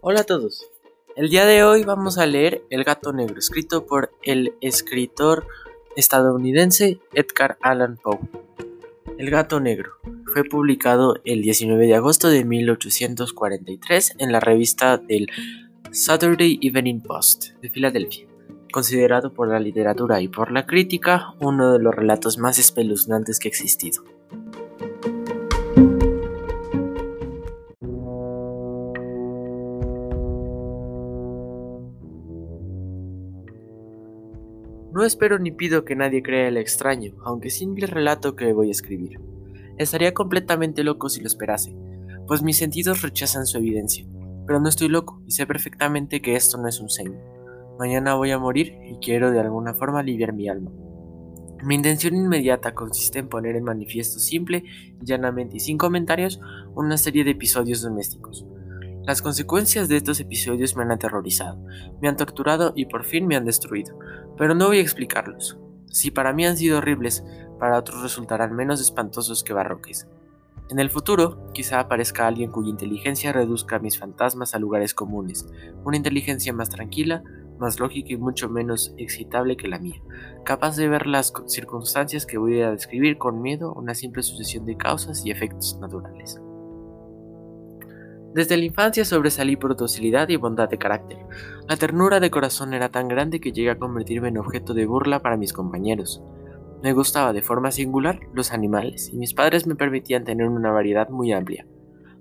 Hola a todos. El día de hoy vamos a leer El gato negro, escrito por el escritor estadounidense Edgar Allan Poe. El gato negro fue publicado el 19 de agosto de 1843 en la revista del Saturday Evening Post de Filadelfia, considerado por la literatura y por la crítica uno de los relatos más espeluznantes que ha existido. No espero ni pido que nadie crea el extraño, aunque simple relato que voy a escribir. Estaría completamente loco si lo esperase, pues mis sentidos rechazan su evidencia. Pero no estoy loco y sé perfectamente que esto no es un sueño. Mañana voy a morir y quiero de alguna forma aliviar mi alma. Mi intención inmediata consiste en poner en manifiesto simple, llanamente y sin comentarios una serie de episodios domésticos. Las consecuencias de estos episodios me han aterrorizado, me han torturado y por fin me han destruido, pero no voy a explicarlos. Si para mí han sido horribles, para otros resultarán menos espantosos que barroques. En el futuro, quizá aparezca alguien cuya inteligencia reduzca mis fantasmas a lugares comunes, una inteligencia más tranquila, más lógica y mucho menos excitable que la mía, capaz de ver las circunstancias que voy a describir con miedo, una simple sucesión de causas y efectos naturales. Desde la infancia sobresalí por docilidad y bondad de carácter. La ternura de corazón era tan grande que llegué a convertirme en objeto de burla para mis compañeros. Me gustaba de forma singular los animales y mis padres me permitían tener una variedad muy amplia.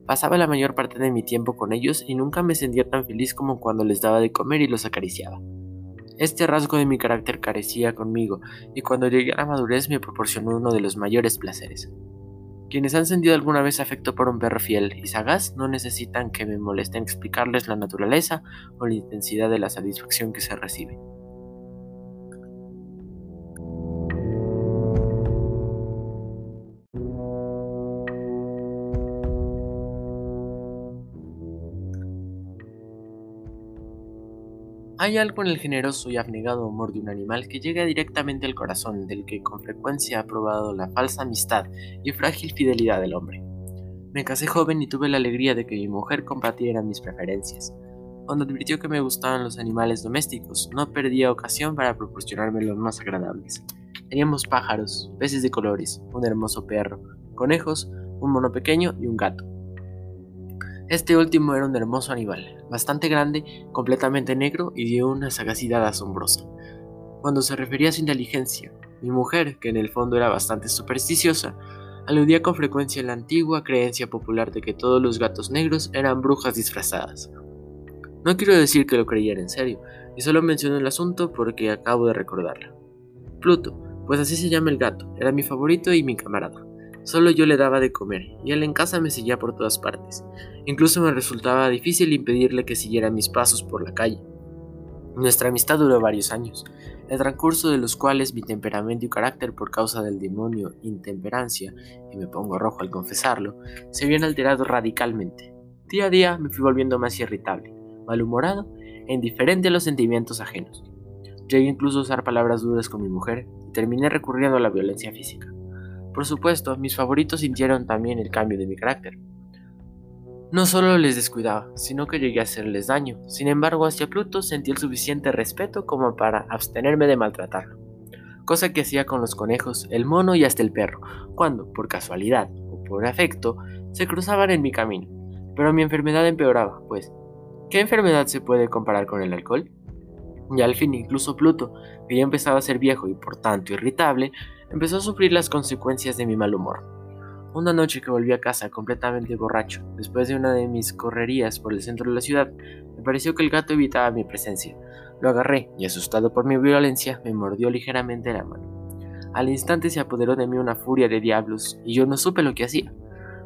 Pasaba la mayor parte de mi tiempo con ellos y nunca me sentía tan feliz como cuando les daba de comer y los acariciaba. Este rasgo de mi carácter carecía conmigo y cuando llegué a la madurez me proporcionó uno de los mayores placeres. Quienes han sentido alguna vez afecto por un perro fiel y sagaz no necesitan que me molesten explicarles la naturaleza o la intensidad de la satisfacción que se recibe. Hay algo en el generoso y abnegado humor de un animal que llega directamente al corazón del que con frecuencia ha probado la falsa amistad y frágil fidelidad del hombre. Me casé joven y tuve la alegría de que mi mujer compartiera mis preferencias. Cuando advirtió que me gustaban los animales domésticos, no perdía ocasión para proporcionarme los más agradables. Teníamos pájaros, peces de colores, un hermoso perro, conejos, un mono pequeño y un gato. Este último era un hermoso animal, bastante grande, completamente negro y de una sagacidad asombrosa. Cuando se refería a su inteligencia, mi mujer, que en el fondo era bastante supersticiosa, aludía con frecuencia a la antigua creencia popular de que todos los gatos negros eran brujas disfrazadas. No quiero decir que lo creyera en serio, y solo menciono el asunto porque acabo de recordarlo. Pluto, pues así se llama el gato, era mi favorito y mi camarada. Solo yo le daba de comer, y él en casa me seguía por todas partes. Incluso me resultaba difícil impedirle que siguiera mis pasos por la calle. Nuestra amistad duró varios años, el transcurso de los cuales mi temperamento y carácter por causa del demonio intemperancia, y me pongo rojo al confesarlo, se habían alterado radicalmente. Día a día me fui volviendo más irritable, malhumorado e indiferente a los sentimientos ajenos. Llegué incluso a usar palabras duras con mi mujer y terminé recurriendo a la violencia física. Por supuesto, mis favoritos sintieron también el cambio de mi carácter. No solo les descuidaba, sino que llegué a hacerles daño. Sin embargo, hacia Pluto sentí el suficiente respeto como para abstenerme de maltratarlo. Cosa que hacía con los conejos, el mono y hasta el perro, cuando, por casualidad o por afecto, se cruzaban en mi camino. Pero mi enfermedad empeoraba, pues, ¿qué enfermedad se puede comparar con el alcohol? Y al fin incluso Pluto, que ya empezaba a ser viejo y por tanto irritable, empezó a sufrir las consecuencias de mi mal humor. Una noche que volví a casa completamente borracho, después de una de mis correrías por el centro de la ciudad, me pareció que el gato evitaba mi presencia. Lo agarré y asustado por mi violencia, me mordió ligeramente la mano. Al instante se apoderó de mí una furia de diablos y yo no supe lo que hacía.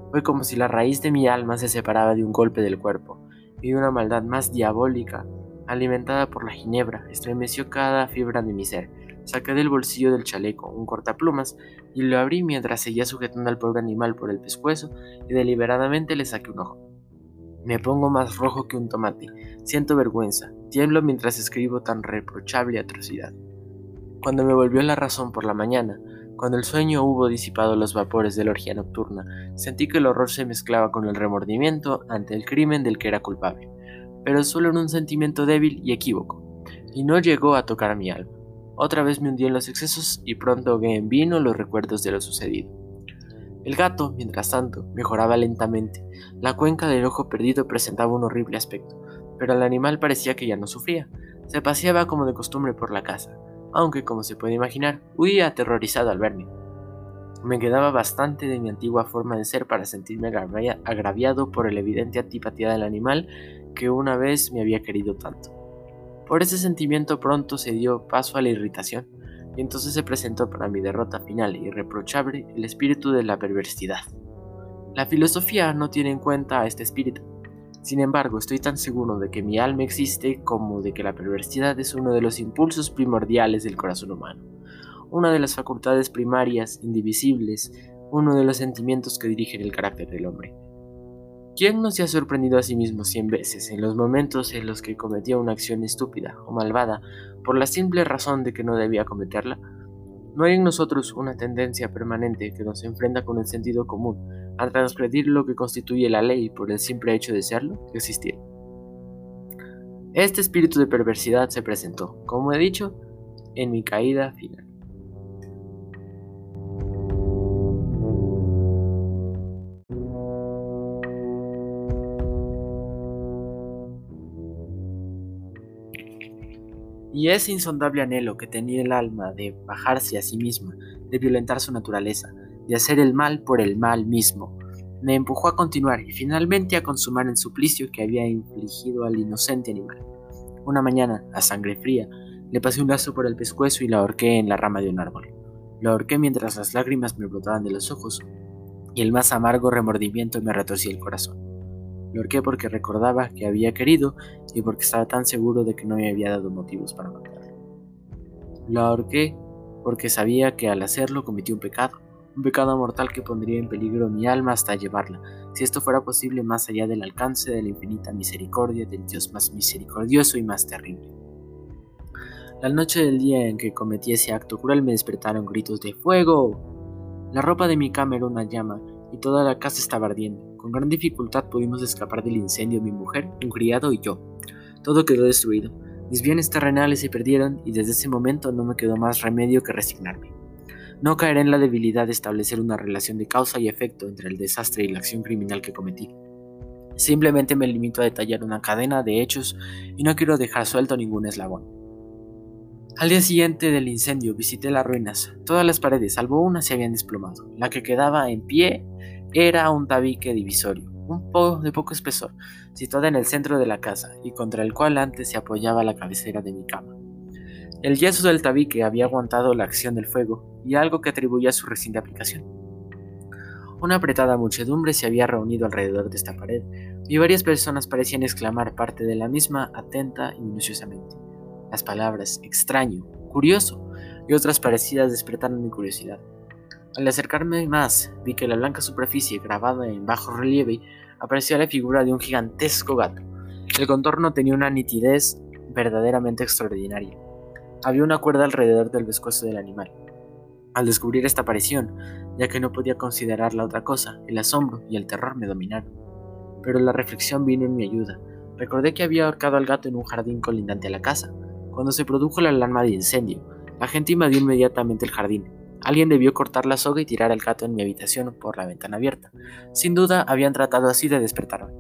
Fue como si la raíz de mi alma se separaba de un golpe del cuerpo, y una maldad más diabólica, alimentada por la ginebra, estremeció cada fibra de mi ser Saqué del bolsillo del chaleco un cortaplumas y lo abrí mientras seguía sujetando al pobre animal por el pescuezo y deliberadamente le saqué un ojo. Me pongo más rojo que un tomate, siento vergüenza, tiemblo mientras escribo tan reprochable atrocidad. Cuando me volvió la razón por la mañana, cuando el sueño hubo disipado los vapores de la orgía nocturna, sentí que el horror se mezclaba con el remordimiento ante el crimen del que era culpable. pero solo en un sentimiento débil y equívoco, y no llegó a tocar mi alma. Otra vez me hundí en los excesos y pronto ahogué en vino los recuerdos de lo sucedido. El gato, mientras tanto, mejoraba lentamente. La cuenca del ojo perdido presentaba un horrible aspecto, pero el animal parecía que ya no sufría. Se paseaba como de costumbre por la casa, aunque, como se puede imaginar, huía aterrorizado al verme. Me quedaba bastante de mi antigua forma de ser para sentirme agraviado por la evidente antipatía del animal que una vez me había querido tanto. Por ese sentimiento pronto se dio paso a la irritación, y entonces se presentó para mi derrota final y irreprochable el espíritu de la perversidad. La filosofía no tiene en cuenta a este espíritu. Sin embargo, estoy tan seguro de que mi alma existe como de que la perversidad es uno de los impulsos primordiales del corazón humano, una de las facultades primarias, indivisibles, uno de los sentimientos que dirigen el carácter del hombre. ¿Quién no se ha sorprendido a sí mismo cien veces en los momentos en los que cometía una acción estúpida o malvada por la simple razón de que no debía cometerla? ¿No hay en nosotros una tendencia permanente que nos enfrenta con el sentido común a transgredir lo que constituye la ley por el simple hecho de serlo, existir? Este espíritu de perversidad se presentó, como he dicho, en mi caída final. Y ese insondable anhelo que tenía el alma de bajarse a sí misma, de violentar su naturaleza, de hacer el mal por el mal mismo, me empujó a continuar y finalmente a consumar el suplicio que había infligido al inocente animal. Una mañana, a sangre fría, le pasé un lazo por el pescuezo y la ahorqué en la rama de un árbol. La ahorqué mientras las lágrimas me brotaban de los ojos y el más amargo remordimiento me retorcía el corazón. Lo ahorqué porque recordaba que había querido y porque estaba tan seguro de que no me había dado motivos para matarlo. Lo ahorqué porque sabía que al hacerlo cometí un pecado, un pecado mortal que pondría en peligro mi alma hasta llevarla, si esto fuera posible más allá del alcance de la infinita misericordia del Dios más misericordioso y más terrible. La noche del día en que cometí ese acto cruel me despertaron gritos de fuego. La ropa de mi cama era una llama y toda la casa estaba ardiendo. Con gran dificultad pudimos escapar del incendio mi mujer, un criado y yo. Todo quedó destruido. Mis bienes terrenales se perdieron y desde ese momento no me quedó más remedio que resignarme. No caeré en la debilidad de establecer una relación de causa y efecto entre el desastre y la acción criminal que cometí. Simplemente me limito a detallar una cadena de hechos y no quiero dejar suelto ningún eslabón. Al día siguiente del incendio visité las ruinas. Todas las paredes, salvo una, se habían desplomado. La que quedaba en pie era un tabique divisorio, un poco de poco espesor, situado en el centro de la casa y contra el cual antes se apoyaba la cabecera de mi cama. El yeso del tabique había aguantado la acción del fuego y algo que atribuía a su reciente aplicación. Una apretada muchedumbre se había reunido alrededor de esta pared y varias personas parecían exclamar parte de la misma atenta y minuciosamente. Las palabras extraño, curioso y otras parecidas despertaron mi curiosidad. Al acercarme más, vi que la blanca superficie grabada en bajo relieve aparecía la figura de un gigantesco gato. El contorno tenía una nitidez verdaderamente extraordinaria. Había una cuerda alrededor del pescuezo del animal. Al descubrir esta aparición, ya que no podía considerarla otra cosa, el asombro y el terror me dominaron. Pero la reflexión vino en mi ayuda. Recordé que había ahorcado al gato en un jardín colindante a la casa. Cuando se produjo la alarma de incendio, la gente invadió inmediatamente el jardín. Alguien debió cortar la soga y tirar al gato en mi habitación por la ventana abierta. Sin duda habían tratado así de despertarme.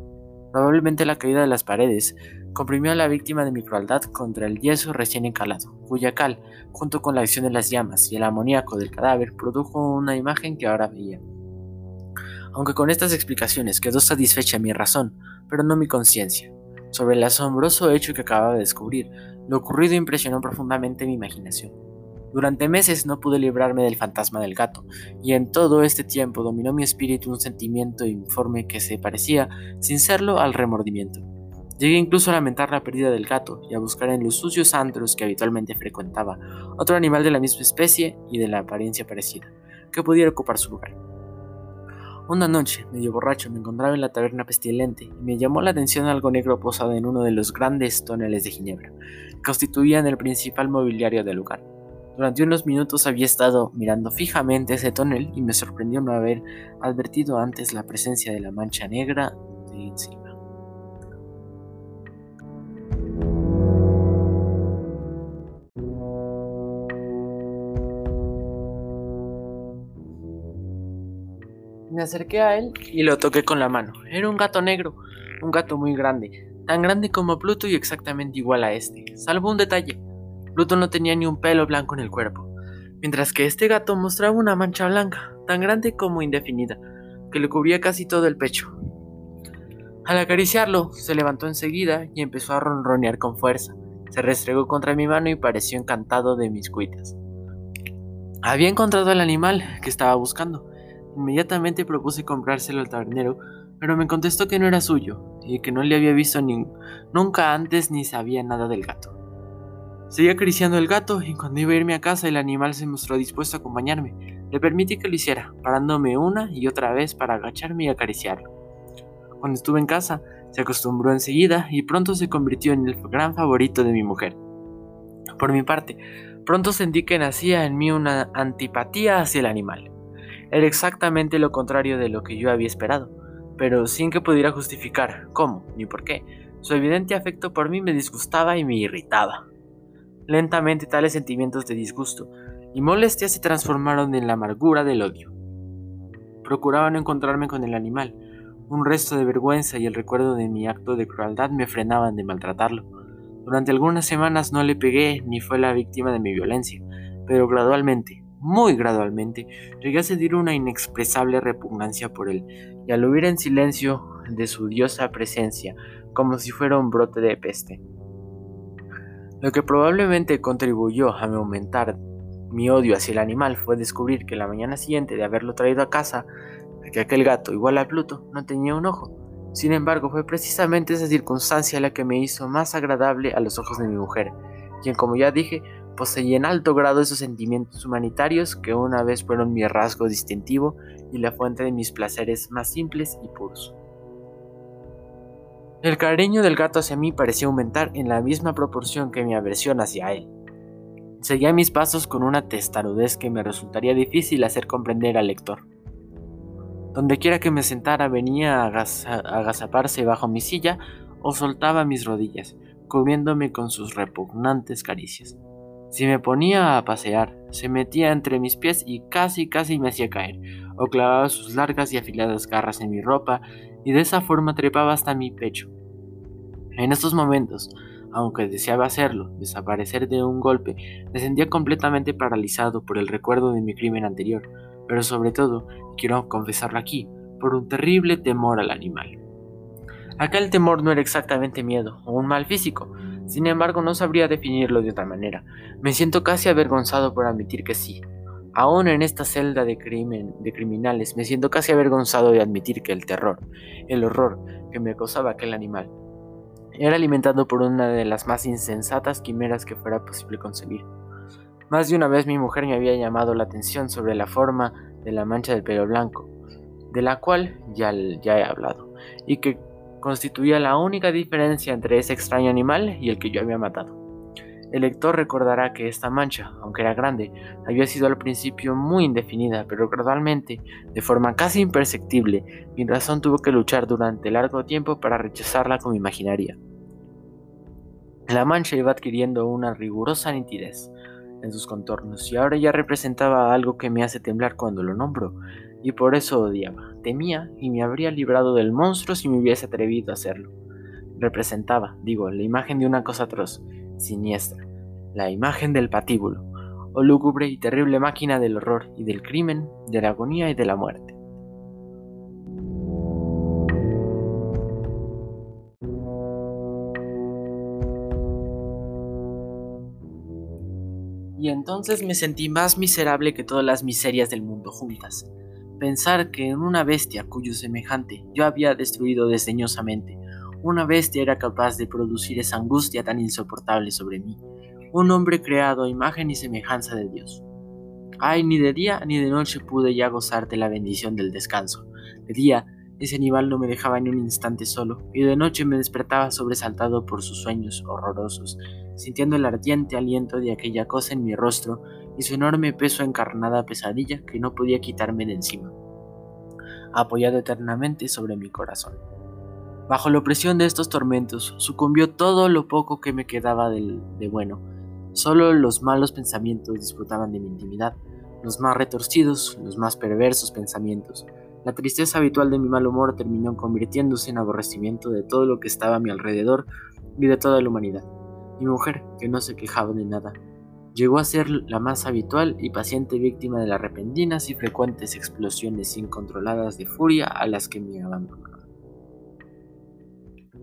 Probablemente la caída de las paredes comprimió a la víctima de mi crueldad contra el yeso recién encalado, cuya cal, junto con la acción de las llamas y el amoníaco del cadáver, produjo una imagen que ahora veía. Aunque con estas explicaciones quedó satisfecha mi razón, pero no mi conciencia. Sobre el asombroso hecho que acababa de descubrir, lo ocurrido impresionó profundamente mi imaginación. Durante meses no pude librarme del fantasma del gato, y en todo este tiempo dominó mi espíritu un sentimiento informe que se parecía, sin serlo, al remordimiento. Llegué incluso a lamentar la pérdida del gato y a buscar en los sucios antros que habitualmente frecuentaba otro animal de la misma especie y de la apariencia parecida, que pudiera ocupar su lugar. Una noche, medio borracho, me encontraba en la taberna pestilente y me llamó la atención algo negro posado en uno de los grandes toneles de Ginebra, que constituían el principal mobiliario del lugar. Durante unos minutos había estado mirando fijamente ese tonel y me sorprendió no haber advertido antes la presencia de la mancha negra de encima. Me acerqué a él y lo toqué con la mano. Era un gato negro, un gato muy grande, tan grande como Pluto y exactamente igual a este, salvo un detalle. Pluto no tenía ni un pelo blanco en el cuerpo, mientras que este gato mostraba una mancha blanca, tan grande como indefinida, que le cubría casi todo el pecho. Al acariciarlo, se levantó enseguida y empezó a ronronear con fuerza. Se restregó contra mi mano y pareció encantado de mis cuitas. Había encontrado el animal que estaba buscando. Inmediatamente propuse comprárselo al tabernero, pero me contestó que no era suyo y que no le había visto ni nunca antes ni sabía nada del gato. Seguí acariciando el gato y cuando iba a irme a casa el animal se mostró dispuesto a acompañarme. Le permití que lo hiciera, parándome una y otra vez para agacharme y acariciarlo. Cuando estuve en casa, se acostumbró enseguida y pronto se convirtió en el gran favorito de mi mujer. Por mi parte, pronto sentí que nacía en mí una antipatía hacia el animal. Era exactamente lo contrario de lo que yo había esperado, pero sin que pudiera justificar cómo ni por qué. Su evidente afecto por mí me disgustaba y me irritaba. Lentamente tales sentimientos de disgusto y molestia se transformaron en la amargura del odio. Procuraba no encontrarme con el animal, un resto de vergüenza y el recuerdo de mi acto de crueldad me frenaban de maltratarlo. Durante algunas semanas no le pegué ni fue la víctima de mi violencia, pero gradualmente, muy gradualmente, llegué a sentir una inexpresable repugnancia por él, y al huir en silencio de su diosa presencia, como si fuera un brote de peste. Lo que probablemente contribuyó a aumentar mi odio hacia el animal fue descubrir que la mañana siguiente de haberlo traído a casa que aquel gato, igual a Pluto, no tenía un ojo. Sin embargo, fue precisamente esa circunstancia la que me hizo más agradable a los ojos de mi mujer, quien, como ya dije, poseía en alto grado esos sentimientos humanitarios que una vez fueron mi rasgo distintivo y la fuente de mis placeres más simples y puros. El cariño del gato hacia mí parecía aumentar en la misma proporción que mi aversión hacia él. Seguía mis pasos con una testarudez que me resultaría difícil hacer comprender al lector. Donde quiera que me sentara venía a agazaparse bajo mi silla o soltaba mis rodillas, cubriéndome con sus repugnantes caricias. Si me ponía a pasear, se metía entre mis pies y casi casi me hacía caer, o clavaba sus largas y afiladas garras en mi ropa y de esa forma trepaba hasta mi pecho. En estos momentos, aunque deseaba hacerlo, desaparecer de un golpe, me sentía completamente paralizado por el recuerdo de mi crimen anterior, pero sobre todo, quiero confesarlo aquí, por un terrible temor al animal. Aquel temor no era exactamente miedo o un mal físico, sin embargo no sabría definirlo de otra manera. Me siento casi avergonzado por admitir que sí. Aún en esta celda de, crimen, de criminales me siento casi avergonzado de admitir que el terror, el horror que me causaba aquel animal, era alimentado por una de las más insensatas quimeras que fuera posible concebir. Más de una vez mi mujer me había llamado la atención sobre la forma de la mancha del pelo blanco, de la cual ya, ya he hablado, y que constituía la única diferencia entre ese extraño animal y el que yo había matado. El lector recordará que esta mancha, aunque era grande, había sido al principio muy indefinida, pero gradualmente, de forma casi imperceptible, mi razón tuvo que luchar durante largo tiempo para rechazarla como imaginaria. La mancha iba adquiriendo una rigurosa nitidez, en sus contornos y ahora ya representaba algo que me hace temblar cuando lo nombro y por eso odiaba, temía y me habría librado del monstruo si me hubiese atrevido a hacerlo. Representaba, digo, la imagen de una cosa atroz, siniestra, la imagen del patíbulo, o lúgubre y terrible máquina del horror y del crimen, de la agonía y de la muerte. y entonces me sentí más miserable que todas las miserias del mundo juntas. Pensar que en una bestia cuyo semejante yo había destruido desdeñosamente, una bestia era capaz de producir esa angustia tan insoportable sobre mí, un hombre creado a imagen y semejanza de Dios. Ay, ni de día ni de noche pude ya gozar de la bendición del descanso. De día, ese animal no me dejaba ni un instante solo, y de noche me despertaba sobresaltado por sus sueños horrorosos, sintiendo el ardiente aliento de aquella cosa en mi rostro y su enorme peso encarnada pesadilla que no podía quitarme de encima, apoyado eternamente sobre mi corazón. Bajo la opresión de estos tormentos sucumbió todo lo poco que me quedaba de bueno. Solo los malos pensamientos disfrutaban de mi intimidad, los más retorcidos, los más perversos pensamientos, La tristeza habitual de mi mal humor terminó convirtiéndose en aborrecimiento de todo lo que estaba a mi alrededor y de toda la humanidad. Mi mujer, que no se quejaba de nada, llegó a ser la más habitual y paciente víctima de las repentinas y frecuentes explosiones incontroladas de furia a las que me abandonaba.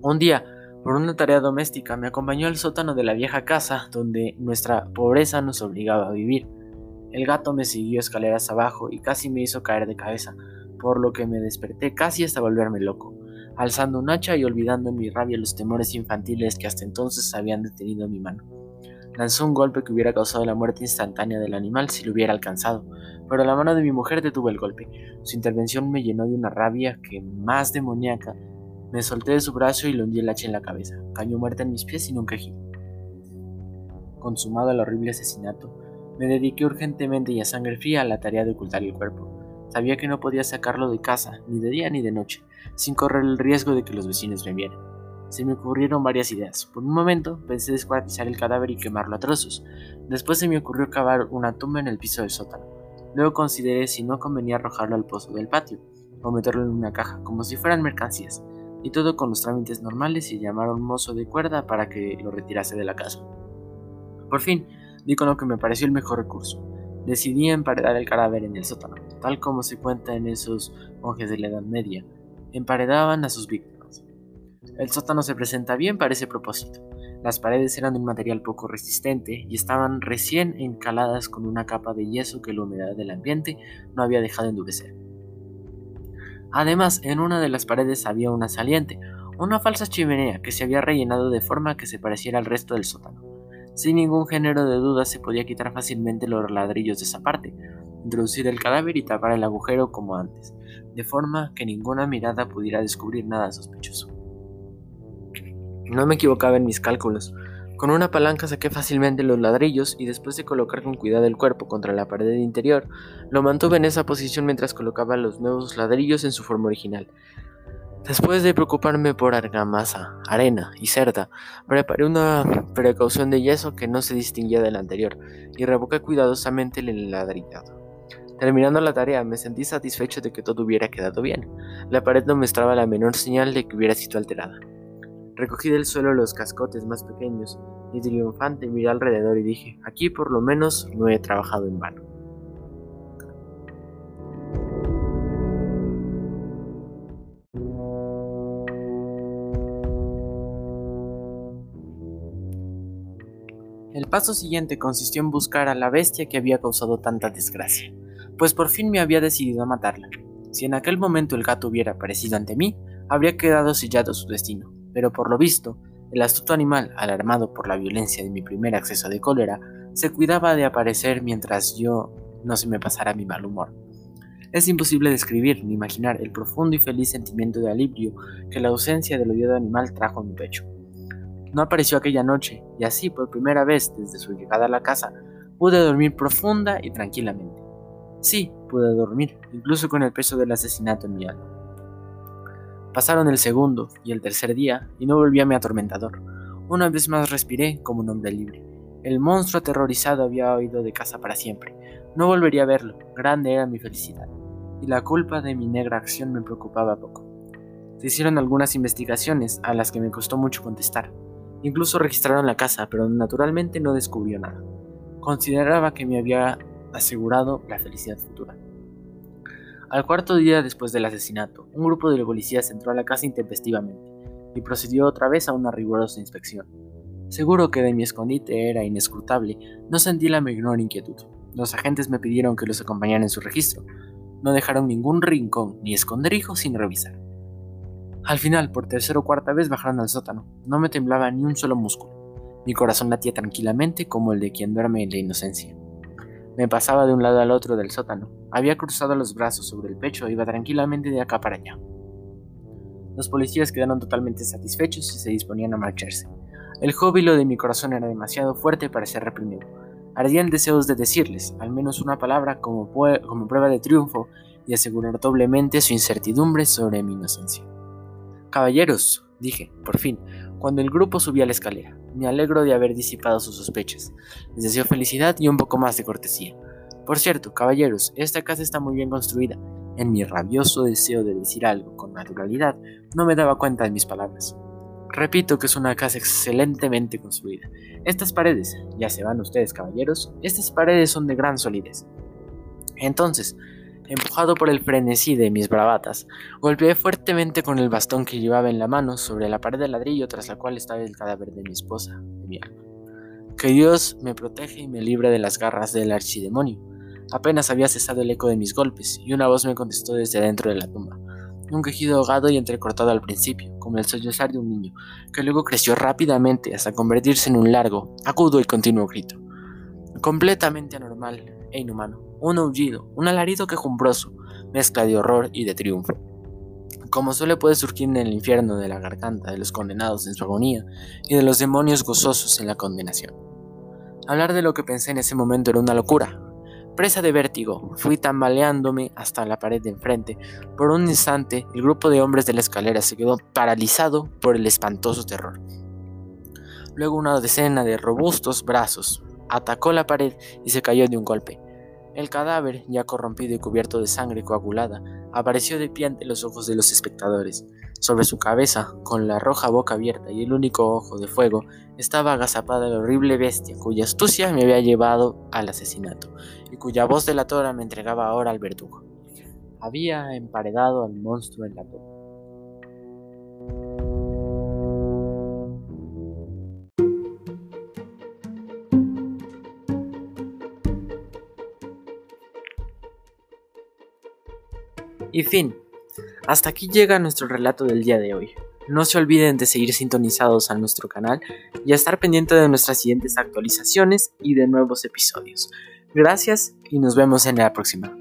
Un día, por una tarea doméstica, me acompañó al sótano de la vieja casa donde nuestra pobreza nos obligaba a vivir. El gato me siguió escaleras abajo y casi me hizo caer de cabeza, por lo que me desperté casi hasta volverme loco, alzando un hacha y olvidando en mi rabia los temores infantiles que hasta entonces habían detenido mi mano. Lanzó un golpe que hubiera causado la muerte instantánea del animal si lo hubiera alcanzado, pero la mano de mi mujer detuvo el golpe. Su intervención me llenó de una rabia que, más demoníaca, me solté de su brazo y le hundí el hacha en la cabeza. Cayó muerta en mis pies sin un quejido. Consumado el horrible asesinato, me dediqué urgentemente y a sangre fría a la tarea de ocultar el cuerpo. Sabía que no podía sacarlo de casa, ni de día ni de noche, sin correr el riesgo de que los vecinos me vieran. Se me ocurrieron varias ideas. Por un momento pensé descuartizar el cadáver y quemarlo a trozos. Después se me ocurrió cavar una tumba en el piso del sótano. Luego consideré si no convenía arrojarlo al pozo del patio, o meterlo en una caja, como si fueran mercancías, y todo con los trámites normales y llamar a un mozo de cuerda para que lo retirase de la casa. Por fin, di con lo que me pareció el mejor recurso decidí emparedar el cadáver en el sótano, tal como se cuenta en esos monjes de la Edad Media. Emparedaban a sus víctimas. El sótano se presenta bien para ese propósito. Las paredes eran de un material poco resistente y estaban recién encaladas con una capa de yeso que la humedad del ambiente no había dejado endurecer. Además, en una de las paredes había una saliente, una falsa chimenea que se había rellenado de forma que se pareciera al resto del sótano. Sin ningún género de duda se podía quitar fácilmente los ladrillos de esa parte, introducir el cadáver y tapar el agujero como antes, de forma que ninguna mirada pudiera descubrir nada sospechoso. No me equivocaba en mis cálculos. Con una palanca saqué fácilmente los ladrillos y después de colocar con cuidado el cuerpo contra la pared interior, lo mantuve en esa posición mientras colocaba los nuevos ladrillos en su forma original. Después de preocuparme por argamasa, arena y cerda, preparé una precaución de yeso que no se distinguía de la anterior y revoqué cuidadosamente el ladrillado. Terminando la tarea, me sentí satisfecho de que todo hubiera quedado bien. La pared no mostraba la menor señal de que hubiera sido alterada. Recogí del suelo los cascotes más pequeños y triunfante miré alrededor y dije, aquí por lo menos no he trabajado en vano. El paso siguiente consistió en buscar a la bestia que había causado tanta desgracia, pues por fin me había decidido a matarla. Si en aquel momento el gato hubiera aparecido ante mí, habría quedado sellado su destino, pero por lo visto, el astuto animal, alarmado por la violencia de mi primer acceso de cólera, se cuidaba de aparecer mientras yo no se me pasara mi mal humor. Es imposible describir ni imaginar el profundo y feliz sentimiento de alivio que la ausencia del odiado animal trajo a mi pecho. No apareció aquella noche, y así por primera vez desde su llegada a la casa, pude dormir profunda y tranquilamente. Sí, pude dormir, incluso con el peso del asesinato en mi alma. Pasaron el segundo y el tercer día, y no volví a mi atormentador. Una vez más respiré como un hombre libre. El monstruo aterrorizado había oído de casa para siempre. No volvería a verlo, grande era mi felicidad, y la culpa de mi negra acción me preocupaba poco. Se hicieron algunas investigaciones a las que me costó mucho contestar. Incluso registraron la casa, pero naturalmente no descubrió nada. Consideraba que me había asegurado la felicidad futura. Al cuarto día después del asesinato, un grupo de policías entró a la casa intempestivamente y procedió otra vez a una rigurosa inspección. Seguro que de mi escondite era inescrutable, no sentí la menor inquietud. Los agentes me pidieron que los acompañara en su registro. No dejaron ningún rincón ni esconderijo sin revisar. Al final, por tercera o cuarta vez bajaron al sótano. No me temblaba ni un solo músculo. Mi corazón latía tranquilamente como el de quien duerme en la inocencia. Me pasaba de un lado al otro del sótano. Había cruzado los brazos sobre el pecho e iba tranquilamente de acá para allá. Los policías quedaron totalmente satisfechos y se disponían a marcharse. El júbilo de mi corazón era demasiado fuerte para ser reprimido. Ardían deseos de decirles, al menos una palabra como, como prueba de triunfo y asegurar doblemente su incertidumbre sobre mi inocencia. Caballeros, dije, por fin, cuando el grupo subía la escalera, me alegro de haber disipado sus sospechas. Les deseo felicidad y un poco más de cortesía. Por cierto, caballeros, esta casa está muy bien construida. En mi rabioso deseo de decir algo con naturalidad, no me daba cuenta de mis palabras. Repito que es una casa excelentemente construida. Estas paredes, ya se van ustedes caballeros, estas paredes son de gran solidez. Entonces, empujado por el frenesí de mis bravatas, golpeé fuertemente con el bastón que llevaba en la mano sobre la pared de ladrillo tras la cual estaba el cadáver de mi esposa, de mi alma. Que Dios me proteja y me libre de las garras del archidemonio. Apenas había cesado el eco de mis golpes, y una voz me contestó desde dentro de la tumba. Un quejido ahogado y entrecortado al principio, como el sollozar de un niño, que luego creció rápidamente hasta convertirse en un largo, agudo y continuo grito. Completamente anormal e inhumano. Un aullido, un alarido quejumbroso, mezcla de horror y de triunfo. Como suele puede surgir en el infierno de la garganta de los condenados en su agonía y de los demonios gozosos en la condenación. Hablar de lo que pensé en ese momento era una locura, Presa de vértigo, fui tambaleándome hasta la pared de enfrente. Por un instante, el grupo de hombres de la escalera se quedó paralizado por el espantoso terror. Luego una decena de robustos brazos atacó la pared y se cayó de un golpe. El cadáver, ya corrompido y cubierto de sangre coagulada, apareció de pie ante los ojos de los espectadores. Sobre su cabeza, con la roja boca abierta y el único ojo de fuego, estaba agazapada la horrible bestia cuya astucia me había llevado al asesinato y cuya voz de la tora me entregaba ahora al verdugo. Había emparedado al monstruo en la tumba. Y fin. Hasta aquí llega nuestro relato del día de hoy. No se olviden de seguir sintonizados a nuestro canal y estar pendiente de nuestras siguientes actualizaciones y de nuevos episodios. Gracias y nos vemos en la próxima.